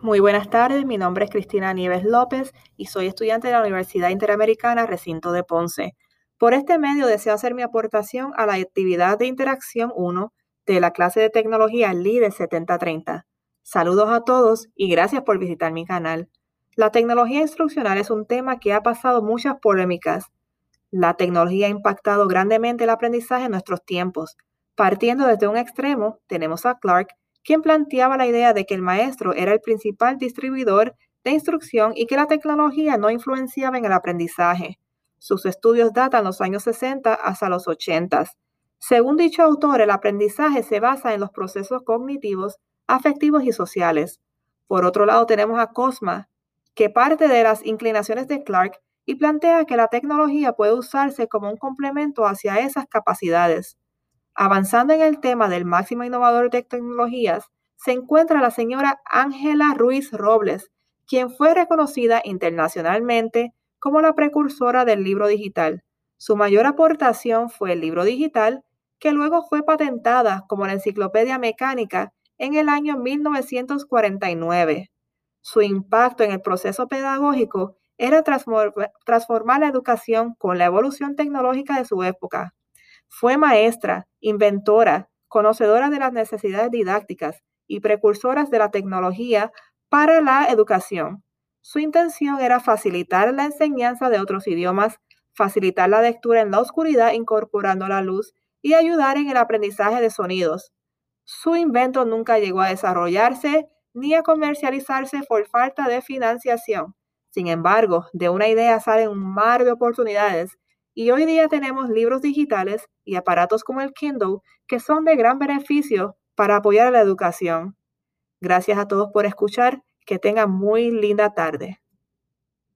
Muy buenas tardes, mi nombre es Cristina Nieves López y soy estudiante de la Universidad Interamericana Recinto de Ponce. Por este medio deseo hacer mi aportación a la actividad de interacción 1 de la clase de tecnología LIDE 7030. Saludos a todos y gracias por visitar mi canal. La tecnología instruccional es un tema que ha pasado muchas polémicas. La tecnología ha impactado grandemente el aprendizaje en nuestros tiempos. Partiendo desde un extremo, tenemos a Clark, quien planteaba la idea de que el maestro era el principal distribuidor de instrucción y que la tecnología no influenciaba en el aprendizaje. Sus estudios datan los años 60 hasta los 80. Según dicho autor, el aprendizaje se basa en los procesos cognitivos, afectivos y sociales. Por otro lado, tenemos a Cosma, que parte de las inclinaciones de Clark y plantea que la tecnología puede usarse como un complemento hacia esas capacidades. Avanzando en el tema del máximo innovador de tecnologías, se encuentra la señora Ángela Ruiz Robles, quien fue reconocida internacionalmente como la precursora del libro digital. Su mayor aportación fue el libro digital, que luego fue patentada como la Enciclopedia Mecánica en el año 1949. Su impacto en el proceso pedagógico era transformar la educación con la evolución tecnológica de su época. Fue maestra, inventora, conocedora de las necesidades didácticas y precursoras de la tecnología para la educación. Su intención era facilitar la enseñanza de otros idiomas, facilitar la lectura en la oscuridad incorporando la luz y ayudar en el aprendizaje de sonidos. Su invento nunca llegó a desarrollarse ni a comercializarse por falta de financiación. Sin embargo, de una idea sale un mar de oportunidades y hoy día tenemos libros digitales y aparatos como el Kindle que son de gran beneficio para apoyar a la educación. Gracias a todos por escuchar. Que tengan muy linda tarde.